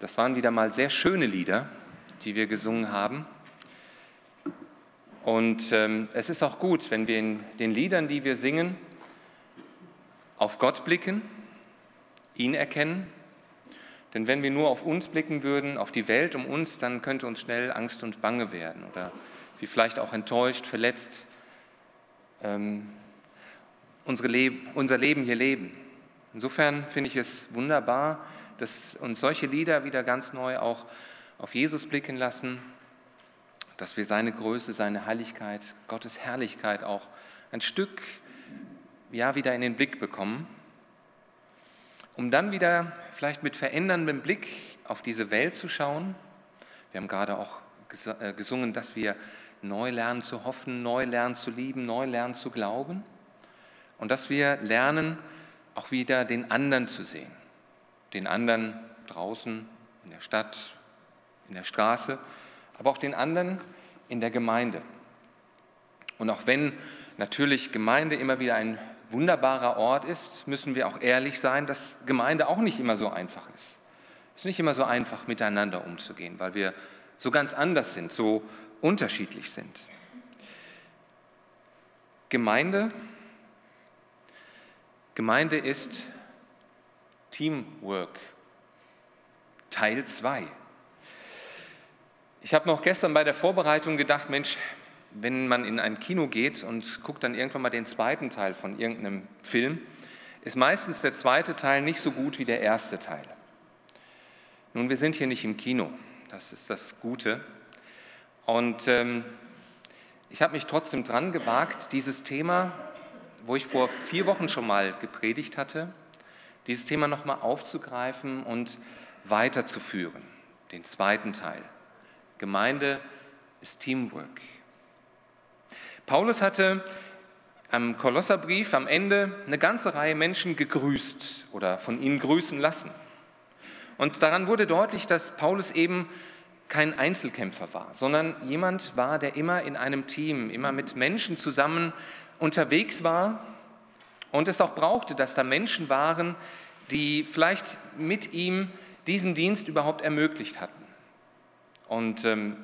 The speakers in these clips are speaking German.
Das waren wieder mal sehr schöne Lieder, die wir gesungen haben. Und ähm, es ist auch gut, wenn wir in den Liedern, die wir singen, auf Gott blicken, ihn erkennen. Denn wenn wir nur auf uns blicken würden, auf die Welt um uns, dann könnte uns schnell Angst und Bange werden oder wie vielleicht auch enttäuscht, verletzt ähm, unsere Leb unser Leben hier leben. Insofern finde ich es wunderbar, dass uns solche Lieder wieder ganz neu auch auf Jesus blicken lassen, dass wir seine Größe, seine Heiligkeit, Gottes Herrlichkeit auch ein Stück ja, wieder in den Blick bekommen, um dann wieder vielleicht mit veränderndem Blick auf diese Welt zu schauen. Wir haben gerade auch äh, gesungen, dass wir neu lernen zu hoffen, neu lernen zu lieben, neu lernen zu glauben und dass wir lernen, auch wieder den anderen zu sehen. Den anderen draußen in der Stadt, in der Straße, aber auch den anderen in der Gemeinde. Und auch wenn natürlich Gemeinde immer wieder ein wunderbarer Ort ist, müssen wir auch ehrlich sein, dass Gemeinde auch nicht immer so einfach ist. Es ist nicht immer so einfach, miteinander umzugehen, weil wir so ganz anders sind, so unterschiedlich sind. Gemeinde, Gemeinde ist Teamwork, Teil 2. Ich habe noch gestern bei der Vorbereitung gedacht, Mensch, wenn man in ein Kino geht und guckt dann irgendwann mal den zweiten Teil von irgendeinem Film, ist meistens der zweite Teil nicht so gut wie der erste Teil. Nun, wir sind hier nicht im Kino, das ist das Gute. Und ähm, ich habe mich trotzdem dran gewagt, dieses Thema, wo ich vor vier Wochen schon mal gepredigt hatte, dieses Thema nochmal aufzugreifen und weiterzuführen, den zweiten Teil. Gemeinde ist Teamwork. Paulus hatte am Kolosserbrief am Ende eine ganze Reihe Menschen gegrüßt oder von ihnen grüßen lassen. Und daran wurde deutlich, dass Paulus eben kein Einzelkämpfer war, sondern jemand war, der immer in einem Team, immer mit Menschen zusammen unterwegs war und es auch brauchte, dass da Menschen waren, die vielleicht mit ihm diesen Dienst überhaupt ermöglicht hatten. Und ähm,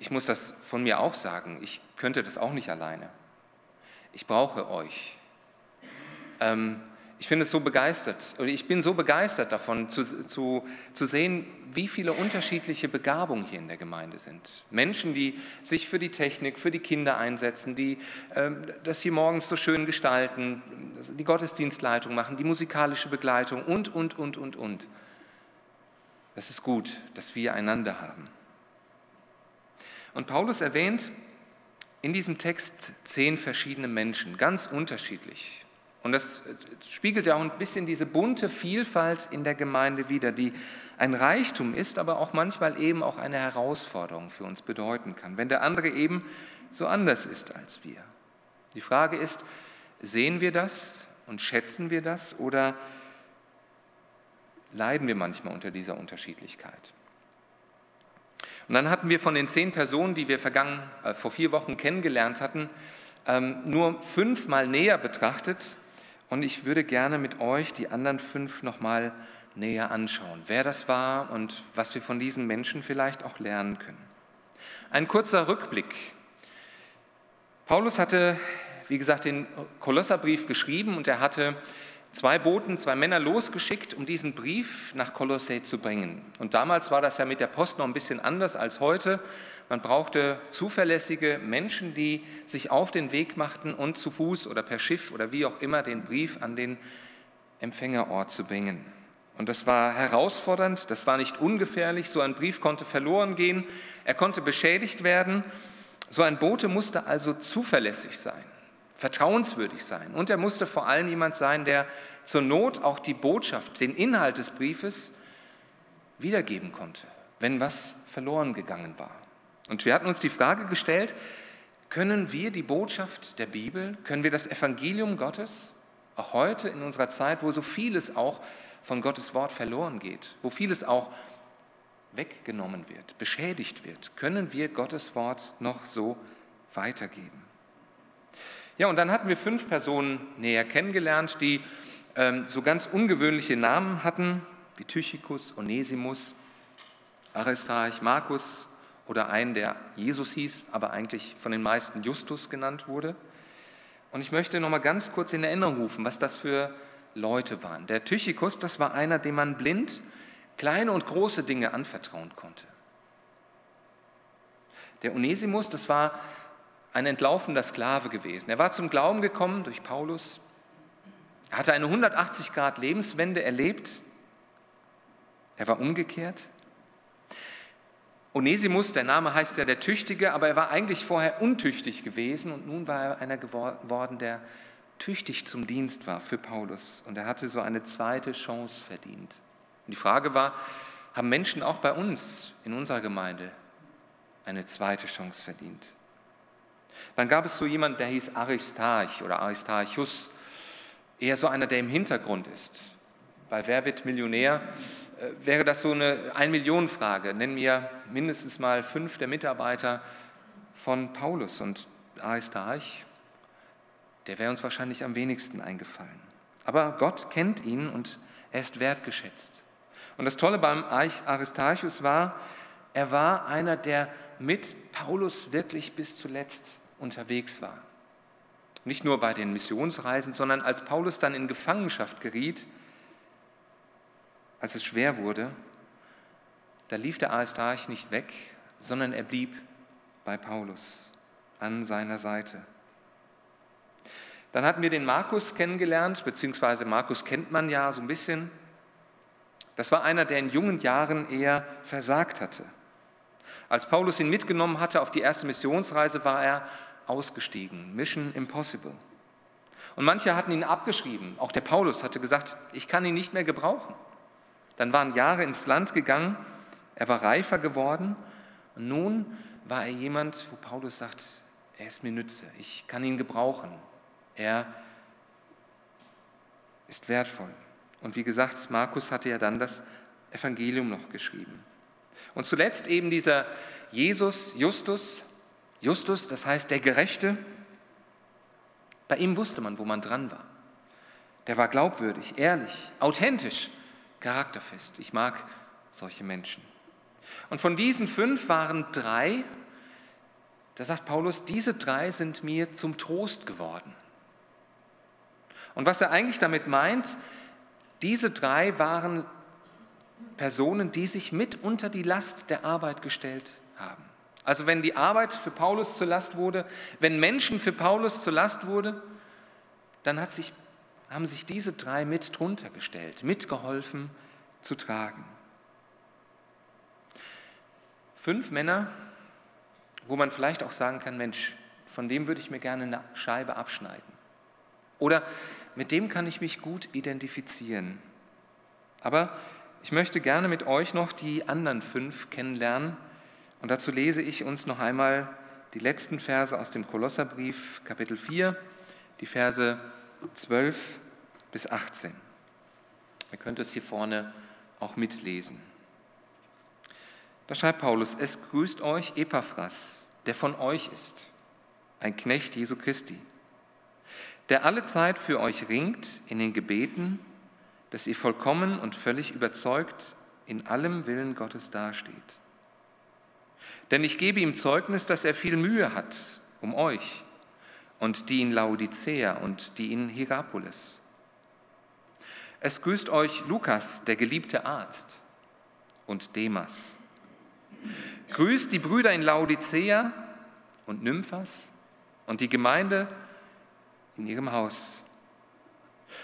ich muss das von mir auch sagen, ich könnte das auch nicht alleine. Ich brauche euch. Ähm, ich finde es so begeistert, oder ich bin so begeistert davon zu, zu, zu sehen, wie viele unterschiedliche Begabungen hier in der Gemeinde sind. Menschen, die sich für die Technik, für die Kinder einsetzen, die ähm, das hier morgens so schön gestalten, die Gottesdienstleitung machen, die musikalische Begleitung und, und, und, und, und. Das ist gut, dass wir einander haben. Und Paulus erwähnt in diesem Text zehn verschiedene Menschen, ganz unterschiedlich. Und das spiegelt ja auch ein bisschen diese bunte Vielfalt in der Gemeinde wider, die ein Reichtum ist, aber auch manchmal eben auch eine Herausforderung für uns bedeuten kann, wenn der andere eben so anders ist als wir. Die Frage ist, sehen wir das und schätzen wir das oder leiden wir manchmal unter dieser Unterschiedlichkeit? Und dann hatten wir von den zehn Personen, die wir vergangen, äh, vor vier Wochen kennengelernt hatten, ähm, nur fünf mal näher betrachtet. Und ich würde gerne mit euch die anderen fünf nochmal näher anschauen, wer das war und was wir von diesen Menschen vielleicht auch lernen können. Ein kurzer Rückblick. Paulus hatte, wie gesagt, den Kolosserbrief geschrieben und er hatte zwei Boten, zwei Männer losgeschickt, um diesen Brief nach Kolossä zu bringen. Und damals war das ja mit der Post noch ein bisschen anders als heute. Man brauchte zuverlässige Menschen, die sich auf den Weg machten und zu Fuß oder per Schiff oder wie auch immer den Brief an den Empfängerort zu bringen. Und das war herausfordernd, das war nicht ungefährlich. So ein Brief konnte verloren gehen, er konnte beschädigt werden. So ein Bote musste also zuverlässig sein vertrauenswürdig sein. Und er musste vor allem jemand sein, der zur Not auch die Botschaft, den Inhalt des Briefes wiedergeben konnte, wenn was verloren gegangen war. Und wir hatten uns die Frage gestellt, können wir die Botschaft der Bibel, können wir das Evangelium Gottes, auch heute in unserer Zeit, wo so vieles auch von Gottes Wort verloren geht, wo vieles auch weggenommen wird, beschädigt wird, können wir Gottes Wort noch so weitergeben? Ja, und dann hatten wir fünf Personen näher kennengelernt, die ähm, so ganz ungewöhnliche Namen hatten, wie Tychicus, Onesimus. Aristarch, Markus oder einen, der Jesus hieß, aber eigentlich von den meisten Justus genannt wurde. Und ich möchte noch mal ganz kurz in Erinnerung rufen, was das für Leute waren. Der Tychikus, das war einer, dem man blind kleine und große Dinge anvertrauen konnte. Der Onesimus, das war ein entlaufender Sklave gewesen. Er war zum Glauben gekommen durch Paulus. Er hatte eine 180 Grad Lebenswende erlebt. Er war umgekehrt. Onesimus, der Name heißt ja der Tüchtige, aber er war eigentlich vorher untüchtig gewesen und nun war er einer geworden, der tüchtig zum Dienst war für Paulus. Und er hatte so eine zweite Chance verdient. Und die Frage war, haben Menschen auch bei uns in unserer Gemeinde eine zweite Chance verdient? Dann gab es so jemanden, der hieß Aristarch oder Aristarchus, eher so einer, der im Hintergrund ist. Bei Wer wird Millionär wäre das so eine Ein-Millionen-Frage. Nenn mir mindestens mal fünf der Mitarbeiter von Paulus und Aristarch. Der wäre uns wahrscheinlich am wenigsten eingefallen. Aber Gott kennt ihn und er ist wertgeschätzt. Und das Tolle beim Aristarchus war, er war einer, der mit Paulus wirklich bis zuletzt unterwegs war. Nicht nur bei den Missionsreisen, sondern als Paulus dann in Gefangenschaft geriet, als es schwer wurde, da lief der Aristarch nicht weg, sondern er blieb bei Paulus an seiner Seite. Dann hatten wir den Markus kennengelernt, beziehungsweise Markus kennt man ja so ein bisschen. Das war einer, der in jungen Jahren eher versagt hatte. Als Paulus ihn mitgenommen hatte auf die erste Missionsreise, war er ausgestiegen. Mission impossible. Und manche hatten ihn abgeschrieben. Auch der Paulus hatte gesagt, ich kann ihn nicht mehr gebrauchen. Dann waren Jahre ins Land gegangen, er war reifer geworden und nun war er jemand, wo Paulus sagt, er ist mir Nütze, ich kann ihn gebrauchen. Er ist wertvoll. Und wie gesagt, Markus hatte ja dann das Evangelium noch geschrieben. Und zuletzt eben dieser Jesus, Justus, Justus, das heißt der Gerechte. Bei ihm wusste man, wo man dran war. Der war glaubwürdig, ehrlich, authentisch, charakterfest. Ich mag solche Menschen. Und von diesen fünf waren drei, da sagt Paulus, diese drei sind mir zum Trost geworden. Und was er eigentlich damit meint, diese drei waren Personen, die sich mit unter die Last der Arbeit gestellt haben. Also wenn die Arbeit für Paulus zur Last wurde, wenn Menschen für Paulus zur Last wurde, dann hat sich, haben sich diese drei mit drunter gestellt, mitgeholfen zu tragen. Fünf Männer, wo man vielleicht auch sagen kann, Mensch, von dem würde ich mir gerne eine Scheibe abschneiden. Oder mit dem kann ich mich gut identifizieren. Aber ich möchte gerne mit euch noch die anderen fünf kennenlernen. Und dazu lese ich uns noch einmal die letzten Verse aus dem Kolosserbrief, Kapitel 4, die Verse 12 bis 18. Ihr könnt es hier vorne auch mitlesen. Da schreibt Paulus, es grüßt euch Epaphras, der von euch ist, ein Knecht Jesu Christi der alle Zeit für euch ringt in den Gebeten, dass ihr vollkommen und völlig überzeugt in allem Willen Gottes dasteht. Denn ich gebe ihm Zeugnis, dass er viel Mühe hat um euch und die in Laodicea und die in Hierapolis. Es grüßt euch Lukas, der geliebte Arzt, und Demas. Grüßt die Brüder in Laodicea und Nymphas und die Gemeinde in ihrem Haus.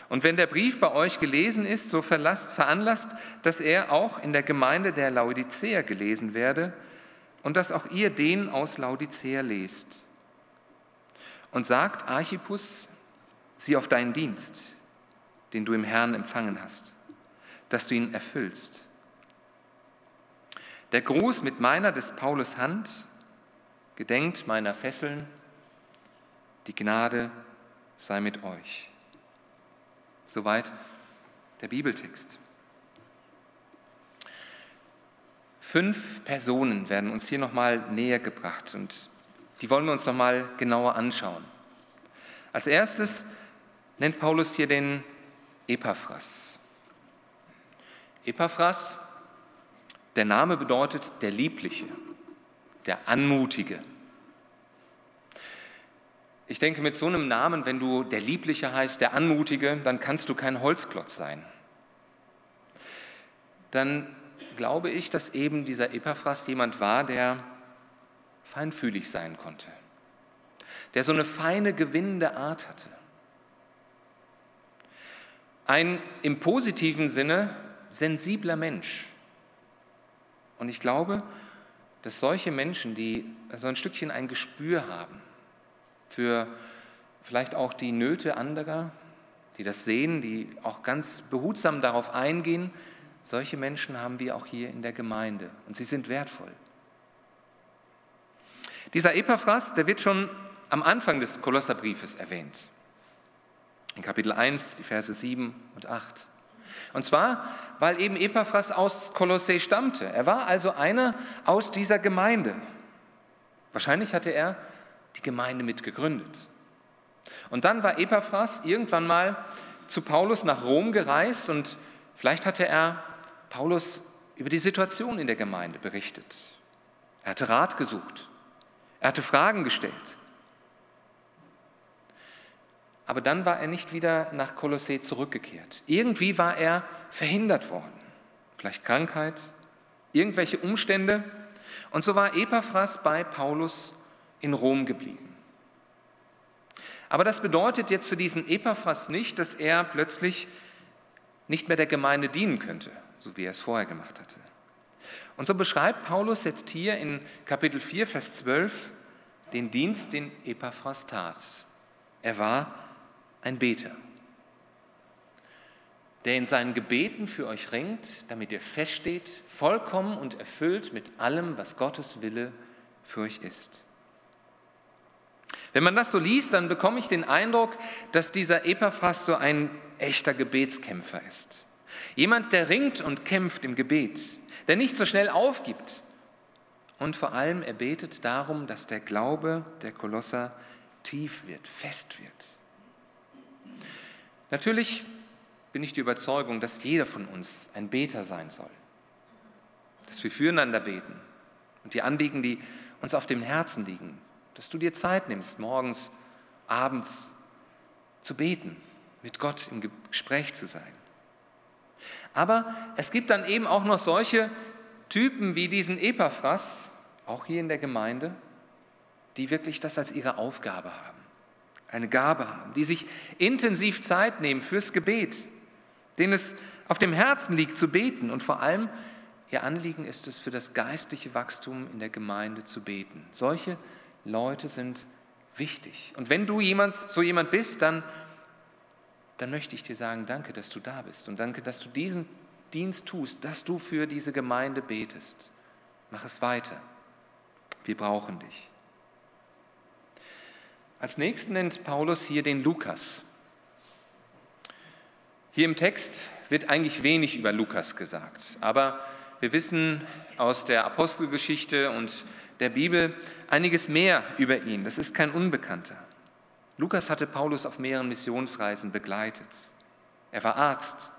Und wenn der Brief bei euch gelesen ist, so veranlasst, dass er auch in der Gemeinde der Laodicea gelesen werde und dass auch ihr den aus Laodicea lest. Und sagt Archippus, sieh auf deinen Dienst, den du im Herrn empfangen hast, dass du ihn erfüllst. Der Gruß mit meiner des Paulus Hand gedenkt meiner Fesseln, die Gnade sei mit euch. Soweit der Bibeltext. Fünf Personen werden uns hier nochmal näher gebracht und die wollen wir uns nochmal genauer anschauen. Als erstes nennt Paulus hier den Epaphras. Epaphras, Der Name bedeutet der Liebliche, der Anmutige. Ich denke, mit so einem Namen, wenn du der Liebliche heißt, der Anmutige, dann kannst du kein Holzklotz sein. Dann glaube ich, dass eben dieser Epaphras jemand war, der feinfühlig sein konnte, der so eine feine, gewinnende Art hatte. Ein im positiven Sinne sensibler Mensch. Und ich glaube, dass solche Menschen, die so ein Stückchen ein Gespür haben für vielleicht auch die Nöte anderer, die das sehen, die auch ganz behutsam darauf eingehen, solche Menschen haben wir auch hier in der Gemeinde und sie sind wertvoll. Dieser Epaphras, der wird schon am Anfang des Kolosserbriefes erwähnt. In Kapitel 1, die Verse 7 und 8. Und zwar, weil eben Epaphras aus Kolossä stammte. Er war also einer aus dieser Gemeinde. Wahrscheinlich hatte er die Gemeinde mitgegründet. Und dann war Epaphras irgendwann mal zu Paulus nach Rom gereist und vielleicht hatte er Paulus über die Situation in der Gemeinde berichtet. Er hatte Rat gesucht. Er hatte Fragen gestellt. Aber dann war er nicht wieder nach Kolossee zurückgekehrt. Irgendwie war er verhindert worden. Vielleicht Krankheit, irgendwelche Umstände. Und so war Epaphras bei Paulus in Rom geblieben. Aber das bedeutet jetzt für diesen Epaphras nicht, dass er plötzlich nicht mehr der Gemeinde dienen könnte, so wie er es vorher gemacht hatte. Und so beschreibt Paulus jetzt hier in Kapitel 4, Vers 12 den Dienst, den Epaphras tat. Er war ein Beter, der in seinen Gebeten für euch ringt, damit ihr feststeht, vollkommen und erfüllt mit allem, was Gottes Wille für euch ist. Wenn man das so liest, dann bekomme ich den Eindruck, dass dieser Epaphras so ein echter Gebetskämpfer ist. Jemand, der ringt und kämpft im Gebet, der nicht so schnell aufgibt. Und vor allem, er betet darum, dass der Glaube der Kolosser tief wird, fest wird. Natürlich bin ich die Überzeugung, dass jeder von uns ein Beter sein soll. Dass wir füreinander beten und die Anliegen, die uns auf dem Herzen liegen, dass du dir Zeit nimmst, morgens, abends zu beten, mit Gott im Gespräch zu sein. Aber es gibt dann eben auch noch solche Typen wie diesen Epaphras, auch hier in der Gemeinde, die wirklich das als ihre Aufgabe haben eine Gabe haben, die sich intensiv Zeit nehmen fürs Gebet, denen es auf dem Herzen liegt zu beten und vor allem ihr Anliegen ist es, für das geistliche Wachstum in der Gemeinde zu beten. Solche Leute sind wichtig. Und wenn du jemand, so jemand bist, dann, dann möchte ich dir sagen, danke, dass du da bist und danke, dass du diesen Dienst tust, dass du für diese Gemeinde betest. Mach es weiter. Wir brauchen dich. Als nächsten nennt Paulus hier den Lukas. Hier im Text wird eigentlich wenig über Lukas gesagt, aber wir wissen aus der Apostelgeschichte und der Bibel einiges mehr über ihn. Das ist kein Unbekannter. Lukas hatte Paulus auf mehreren Missionsreisen begleitet. Er war Arzt.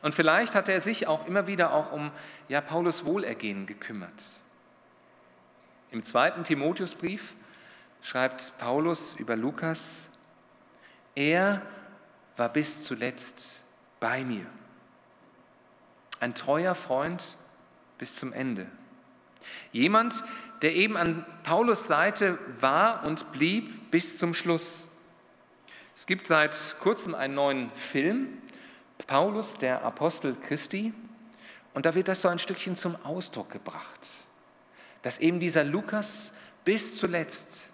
Und vielleicht hatte er sich auch immer wieder auch um ja, Paulus Wohlergehen gekümmert. Im zweiten Timotheusbrief schreibt Paulus über Lukas, er war bis zuletzt bei mir. Ein treuer Freund bis zum Ende. Jemand, der eben an Paulus Seite war und blieb bis zum Schluss. Es gibt seit kurzem einen neuen Film, Paulus, der Apostel Christi, und da wird das so ein Stückchen zum Ausdruck gebracht, dass eben dieser Lukas bis zuletzt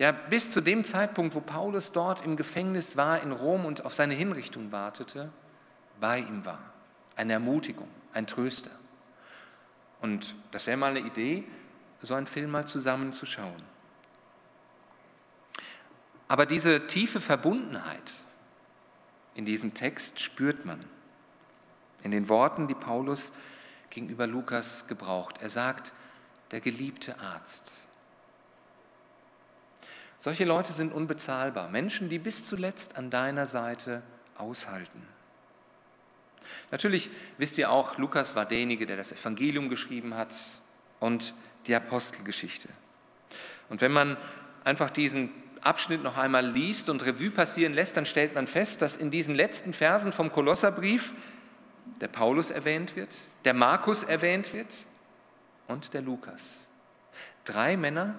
ja, bis zu dem Zeitpunkt, wo Paulus dort im Gefängnis war in Rom und auf seine Hinrichtung wartete, bei ihm war. Eine Ermutigung, ein Tröster. Und das wäre mal eine Idee, so einen Film mal zusammenzuschauen. Aber diese tiefe Verbundenheit in diesem Text spürt man in den Worten, die Paulus gegenüber Lukas gebraucht. Er sagt, der geliebte Arzt. Solche Leute sind unbezahlbar. Menschen, die bis zuletzt an deiner Seite aushalten. Natürlich wisst ihr auch, Lukas war derjenige, der das Evangelium geschrieben hat und die Apostelgeschichte. Und wenn man einfach diesen Abschnitt noch einmal liest und Revue passieren lässt, dann stellt man fest, dass in diesen letzten Versen vom Kolosserbrief der Paulus erwähnt wird, der Markus erwähnt wird und der Lukas. Drei Männer,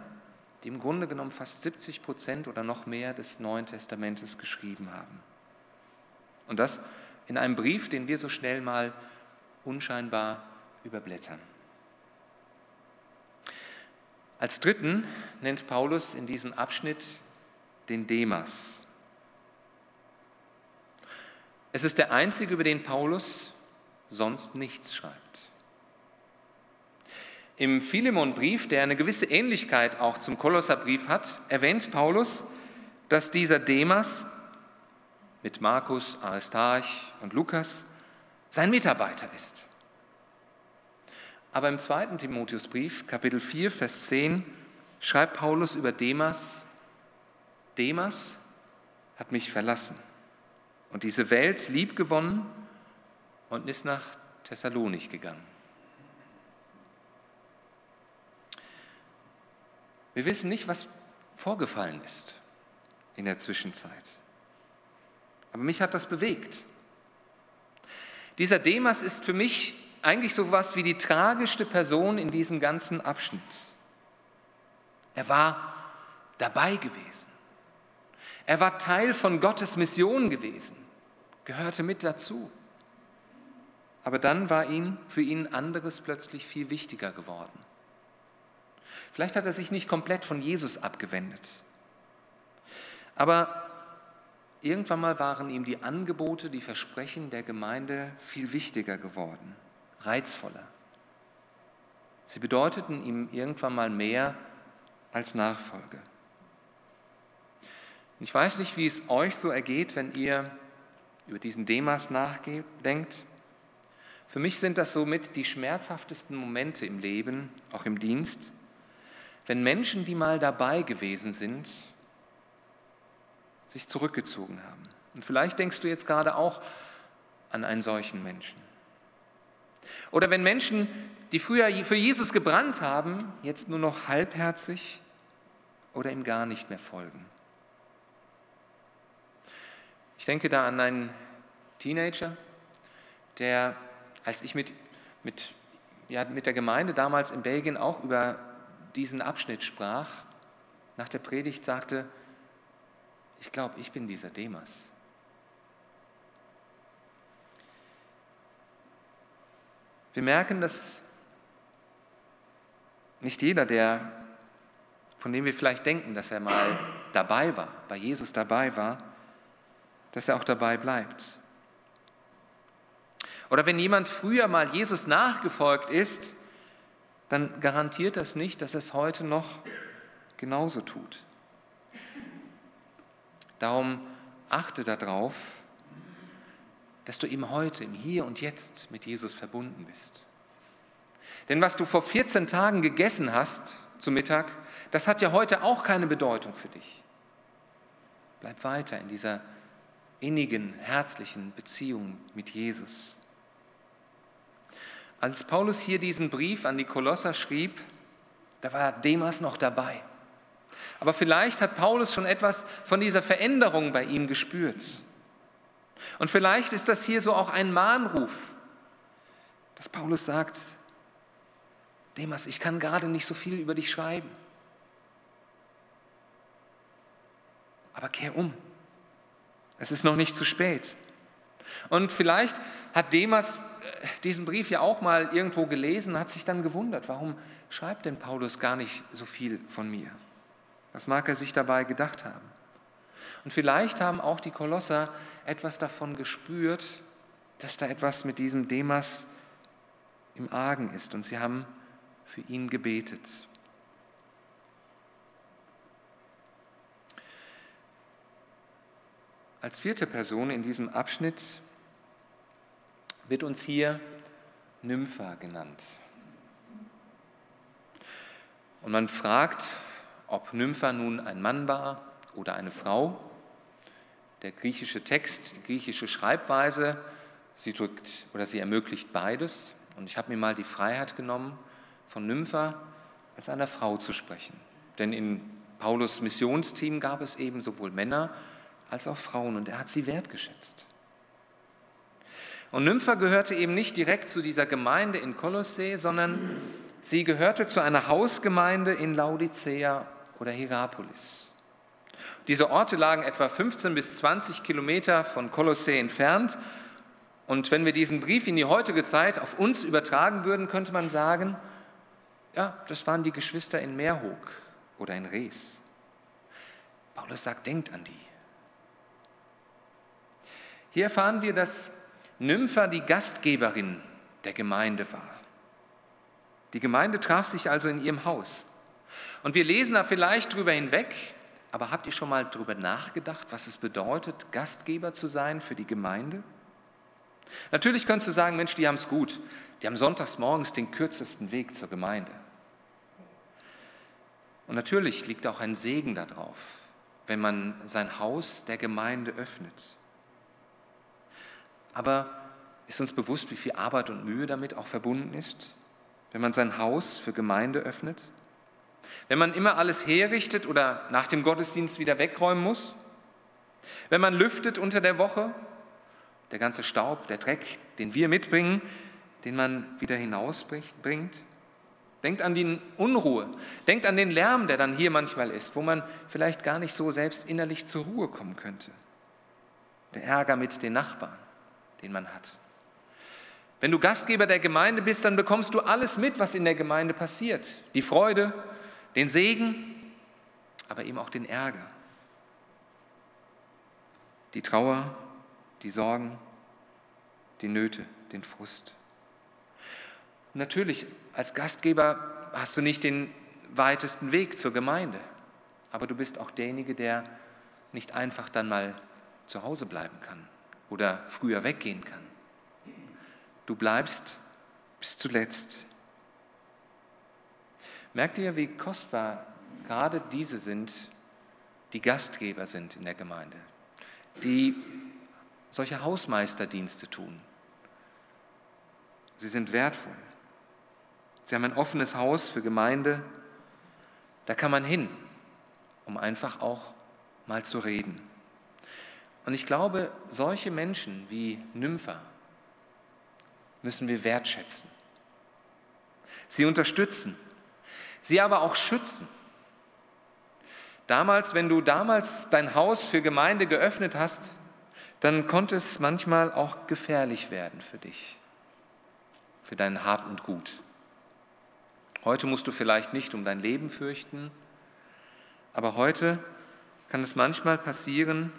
die im Grunde genommen fast 70 Prozent oder noch mehr des Neuen Testamentes geschrieben haben. Und das in einem Brief, den wir so schnell mal unscheinbar überblättern. Als dritten nennt Paulus in diesem Abschnitt den Demas. Es ist der einzige, über den Paulus sonst nichts schreibt. Im Philemon-Brief, der eine gewisse Ähnlichkeit auch zum Kolosserbrief hat, erwähnt Paulus, dass dieser Demas mit Markus, Aristarch und Lukas sein Mitarbeiter ist. Aber im zweiten Timotheusbrief, Kapitel 4, Vers 10, schreibt Paulus über Demas, Demas hat mich verlassen und diese Welt liebgewonnen und ist nach Thessalonik gegangen. Wir wissen nicht, was vorgefallen ist in der Zwischenzeit. Aber mich hat das bewegt. Dieser Demas ist für mich eigentlich so etwas wie die tragischste Person in diesem ganzen Abschnitt. Er war dabei gewesen. Er war Teil von Gottes Mission gewesen, gehörte mit dazu. Aber dann war ihn, für ihn anderes plötzlich viel wichtiger geworden. Vielleicht hat er sich nicht komplett von Jesus abgewendet. Aber irgendwann mal waren ihm die Angebote, die Versprechen der Gemeinde viel wichtiger geworden reizvoller. Sie bedeuteten ihm irgendwann mal mehr als Nachfolge. Ich weiß nicht, wie es euch so ergeht, wenn ihr über diesen Demas nachdenkt. Für mich sind das somit die schmerzhaftesten Momente im Leben, auch im Dienst, wenn Menschen, die mal dabei gewesen sind, sich zurückgezogen haben. Und vielleicht denkst du jetzt gerade auch an einen solchen Menschen. Oder wenn Menschen, die früher für Jesus gebrannt haben, jetzt nur noch halbherzig oder ihm gar nicht mehr folgen. Ich denke da an einen Teenager, der, als ich mit, mit, ja, mit der Gemeinde damals in Belgien auch über diesen Abschnitt sprach, nach der Predigt sagte, ich glaube, ich bin dieser Demas. Wir merken, dass nicht jeder, der, von dem wir vielleicht denken, dass er mal dabei war, bei Jesus dabei war, dass er auch dabei bleibt. Oder wenn jemand früher mal Jesus nachgefolgt ist, dann garantiert das nicht, dass er es heute noch genauso tut. Darum achte darauf, dass du eben heute, im Hier und Jetzt mit Jesus verbunden bist. Denn was du vor 14 Tagen gegessen hast zu Mittag, das hat ja heute auch keine Bedeutung für dich. Bleib weiter in dieser innigen, herzlichen Beziehung mit Jesus. Als Paulus hier diesen Brief an die Kolosser schrieb, da war Demas noch dabei. Aber vielleicht hat Paulus schon etwas von dieser Veränderung bei ihm gespürt. Und vielleicht ist das hier so auch ein Mahnruf, dass Paulus sagt, Demas, ich kann gerade nicht so viel über dich schreiben. Aber kehr um. Es ist noch nicht zu spät. Und vielleicht hat Demas äh, diesen Brief ja auch mal irgendwo gelesen, hat sich dann gewundert, warum schreibt denn Paulus gar nicht so viel von mir? Was mag er sich dabei gedacht haben? Und vielleicht haben auch die Kolosser etwas davon gespürt, dass da etwas mit diesem Demas im Argen ist. Und sie haben für ihn gebetet. Als vierte Person in diesem Abschnitt wird uns hier Nympha genannt. Und man fragt, ob Nympha nun ein Mann war oder eine Frau. Der griechische Text, die griechische Schreibweise Sie drückt oder sie ermöglicht beides. Und ich habe mir mal die Freiheit genommen, von Nympha als einer Frau zu sprechen. Denn in Paulus Missionsteam gab es eben sowohl Männer als auch Frauen und er hat sie wertgeschätzt. Und Nympha gehörte eben nicht direkt zu dieser Gemeinde in Kolossee, sondern sie gehörte zu einer Hausgemeinde in Laodicea oder Hierapolis. Diese Orte lagen etwa 15 bis 20 Kilometer von Kolossee entfernt. Und wenn wir diesen Brief in die heutige Zeit auf uns übertragen würden, könnte man sagen, ja, das waren die Geschwister in Meerhoek oder in Rees. Paulus sagt, denkt an die. Hier erfahren wir, dass Nympha die Gastgeberin der Gemeinde war. Die Gemeinde traf sich also in ihrem Haus. Und wir lesen da vielleicht drüber hinweg, aber habt ihr schon mal darüber nachgedacht, was es bedeutet, Gastgeber zu sein für die Gemeinde? Natürlich könntest du sagen, Mensch, die haben es gut. Die haben sonntags morgens den kürzesten Weg zur Gemeinde. Und natürlich liegt auch ein Segen darauf, wenn man sein Haus der Gemeinde öffnet. Aber ist uns bewusst, wie viel Arbeit und Mühe damit auch verbunden ist, wenn man sein Haus für Gemeinde öffnet? Wenn man immer alles herrichtet oder nach dem Gottesdienst wieder wegräumen muss? Wenn man lüftet unter der Woche? Der ganze Staub, der Dreck, den wir mitbringen, den man wieder hinausbringt? Denkt an die Unruhe. Denkt an den Lärm, der dann hier manchmal ist, wo man vielleicht gar nicht so selbst innerlich zur Ruhe kommen könnte. Der Ärger mit den Nachbarn, den man hat. Wenn du Gastgeber der Gemeinde bist, dann bekommst du alles mit, was in der Gemeinde passiert. Die Freude, den Segen, aber eben auch den Ärger. Die Trauer, die Sorgen, die Nöte, den Frust. Natürlich, als Gastgeber hast du nicht den weitesten Weg zur Gemeinde, aber du bist auch derjenige, der nicht einfach dann mal zu Hause bleiben kann oder früher weggehen kann. Du bleibst bis zuletzt. Merkt ihr, wie kostbar gerade diese sind, die Gastgeber sind in der Gemeinde, die solche Hausmeisterdienste tun. Sie sind wertvoll. Sie haben ein offenes Haus für Gemeinde. Da kann man hin, um einfach auch mal zu reden. Und ich glaube, solche Menschen wie Nympha müssen wir wertschätzen. Sie unterstützen, sie aber auch schützen. Damals, wenn du damals dein Haus für Gemeinde geöffnet hast, dann konnte es manchmal auch gefährlich werden für dich, für dein Hab und Gut. Heute musst du vielleicht nicht um dein Leben fürchten, aber heute kann es manchmal passieren,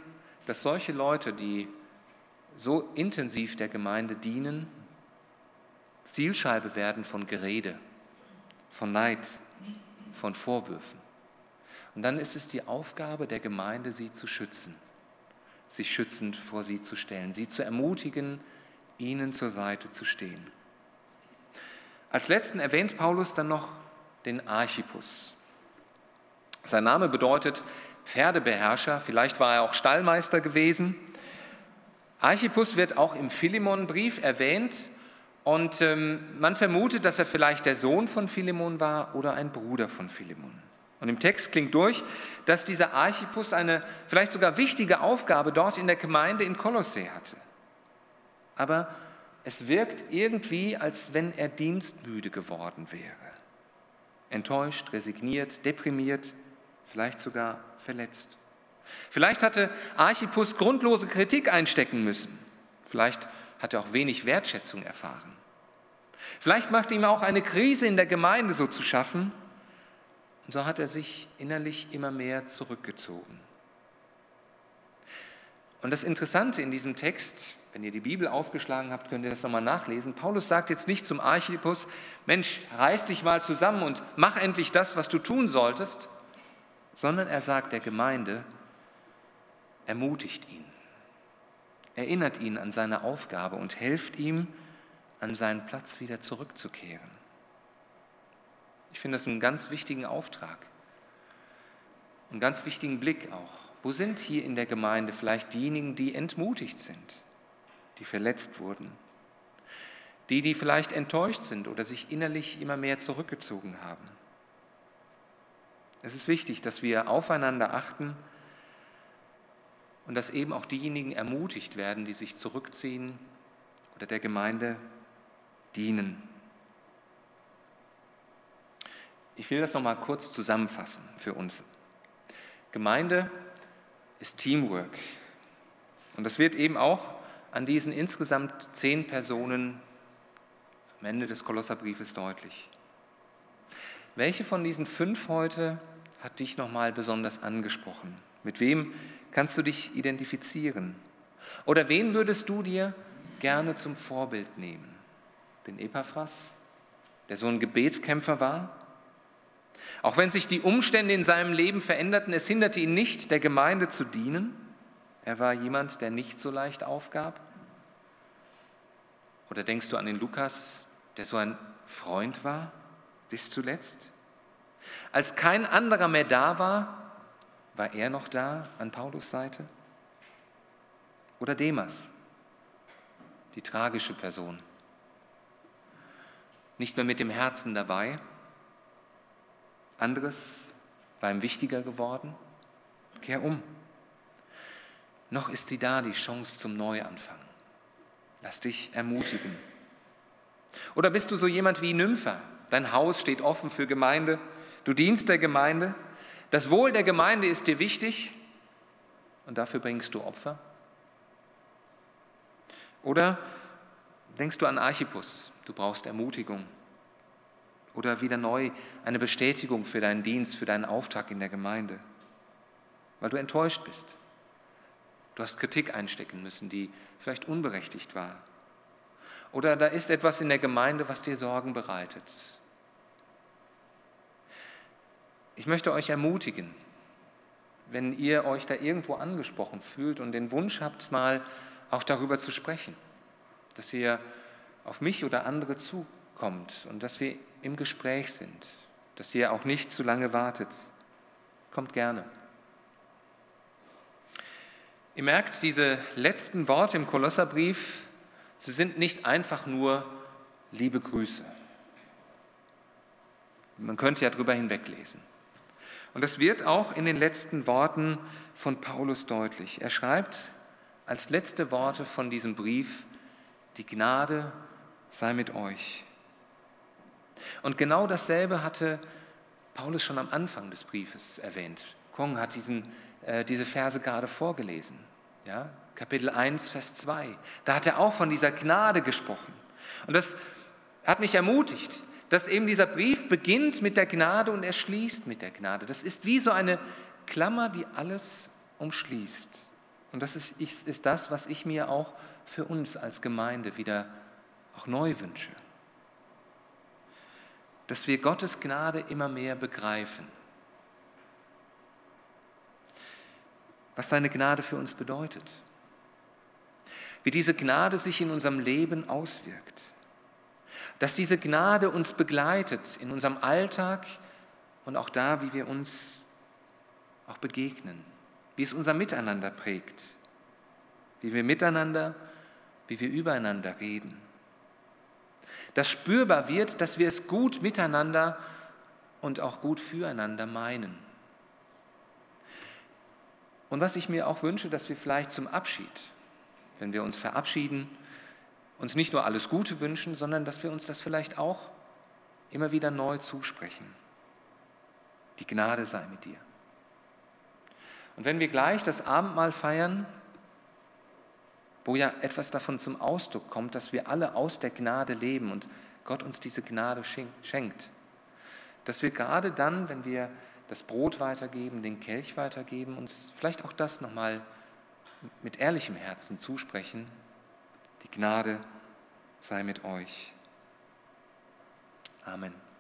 dass solche Leute, die so intensiv der Gemeinde dienen, Zielscheibe werden von Gerede, von Neid, von Vorwürfen. Und dann ist es die Aufgabe der Gemeinde, sie zu schützen, sich schützend vor sie zu stellen, sie zu ermutigen, ihnen zur Seite zu stehen. Als letzten erwähnt Paulus dann noch den Archipus. Sein Name bedeutet Pferdebeherrscher, vielleicht war er auch Stallmeister gewesen. Archipus wird auch im Philemonbrief erwähnt und ähm, man vermutet, dass er vielleicht der Sohn von Philemon war oder ein Bruder von Philemon. Und im Text klingt durch, dass dieser Archipus eine vielleicht sogar wichtige Aufgabe dort in der Gemeinde in Kolossee hatte. Aber es wirkt irgendwie, als wenn er dienstmüde geworden wäre. Enttäuscht, resigniert, deprimiert, vielleicht sogar verletzt. Vielleicht hatte Archippus grundlose Kritik einstecken müssen. Vielleicht hat er auch wenig Wertschätzung erfahren. Vielleicht machte ihm auch eine Krise in der Gemeinde so zu schaffen. Und so hat er sich innerlich immer mehr zurückgezogen. Und das Interessante in diesem Text, wenn ihr die Bibel aufgeschlagen habt, könnt ihr das nochmal nachlesen. Paulus sagt jetzt nicht zum Archippus, Mensch, reiß dich mal zusammen und mach endlich das, was du tun solltest, sondern er sagt der Gemeinde, ermutigt ihn, erinnert ihn an seine Aufgabe und helft ihm, an seinen Platz wieder zurückzukehren. Ich finde das einen ganz wichtigen Auftrag, einen ganz wichtigen Blick auch. Wo sind hier in der Gemeinde vielleicht diejenigen, die entmutigt sind? die verletzt wurden, die, die vielleicht enttäuscht sind oder sich innerlich immer mehr zurückgezogen haben. Es ist wichtig, dass wir aufeinander achten und dass eben auch diejenigen ermutigt werden, die sich zurückziehen oder der Gemeinde dienen. Ich will das nochmal kurz zusammenfassen für uns. Gemeinde ist Teamwork. Und das wird eben auch an diesen insgesamt zehn Personen am Ende des Kolosserbriefes deutlich. Welche von diesen fünf heute hat dich nochmal besonders angesprochen? Mit wem kannst du dich identifizieren? Oder wen würdest du dir gerne zum Vorbild nehmen? Den Epaphras, der so ein Gebetskämpfer war? Auch wenn sich die Umstände in seinem Leben veränderten, es hinderte ihn nicht, der Gemeinde zu dienen. Er war jemand, der nicht so leicht aufgab. Oder denkst du an den Lukas, der so ein Freund war bis zuletzt? Als kein anderer mehr da war, war er noch da an Paulus Seite? Oder Demas, die tragische Person? Nicht mehr mit dem Herzen dabei? Anderes war ihm wichtiger geworden? Kehr um. Noch ist sie da, die Chance zum Neuanfang. Lass dich ermutigen. Oder bist du so jemand wie Nympha? Dein Haus steht offen für Gemeinde. Du dienst der Gemeinde. Das Wohl der Gemeinde ist dir wichtig und dafür bringst du Opfer. Oder denkst du an Archippus? Du brauchst Ermutigung. Oder wieder neu eine Bestätigung für deinen Dienst, für deinen Auftrag in der Gemeinde, weil du enttäuscht bist. Du hast Kritik einstecken müssen, die vielleicht unberechtigt war. Oder da ist etwas in der Gemeinde, was dir Sorgen bereitet. Ich möchte euch ermutigen, wenn ihr euch da irgendwo angesprochen fühlt und den Wunsch habt, mal auch darüber zu sprechen, dass ihr auf mich oder andere zukommt und dass wir im Gespräch sind, dass ihr auch nicht zu lange wartet. Kommt gerne. Ihr merkt, diese letzten Worte im Kolosserbrief, sie sind nicht einfach nur liebe Grüße. Man könnte ja drüber hinweglesen. Und das wird auch in den letzten Worten von Paulus deutlich. Er schreibt als letzte Worte von diesem Brief, die Gnade sei mit euch. Und genau dasselbe hatte Paulus schon am Anfang des Briefes erwähnt. Kong hat diesen äh, diese Verse gerade vorgelesen. Ja? Kapitel 1, Vers 2. Da hat er auch von dieser Gnade gesprochen. Und das hat mich ermutigt, dass eben dieser Brief beginnt mit der Gnade und er schließt mit der Gnade. Das ist wie so eine Klammer, die alles umschließt. Und das ist, ist das, was ich mir auch für uns als Gemeinde wieder auch neu wünsche. Dass wir Gottes Gnade immer mehr begreifen was seine Gnade für uns bedeutet, wie diese Gnade sich in unserem Leben auswirkt, dass diese Gnade uns begleitet in unserem Alltag und auch da, wie wir uns auch begegnen, wie es unser Miteinander prägt, wie wir miteinander, wie wir übereinander reden. Dass spürbar wird, dass wir es gut miteinander und auch gut füreinander meinen. Und was ich mir auch wünsche, dass wir vielleicht zum Abschied, wenn wir uns verabschieden, uns nicht nur alles Gute wünschen, sondern dass wir uns das vielleicht auch immer wieder neu zusprechen. Die Gnade sei mit dir. Und wenn wir gleich das Abendmahl feiern, wo ja etwas davon zum Ausdruck kommt, dass wir alle aus der Gnade leben und Gott uns diese Gnade schenkt, dass wir gerade dann, wenn wir das Brot weitergeben, den Kelch weitergeben, uns vielleicht auch das nochmal mit ehrlichem Herzen zusprechen. Die Gnade sei mit euch. Amen.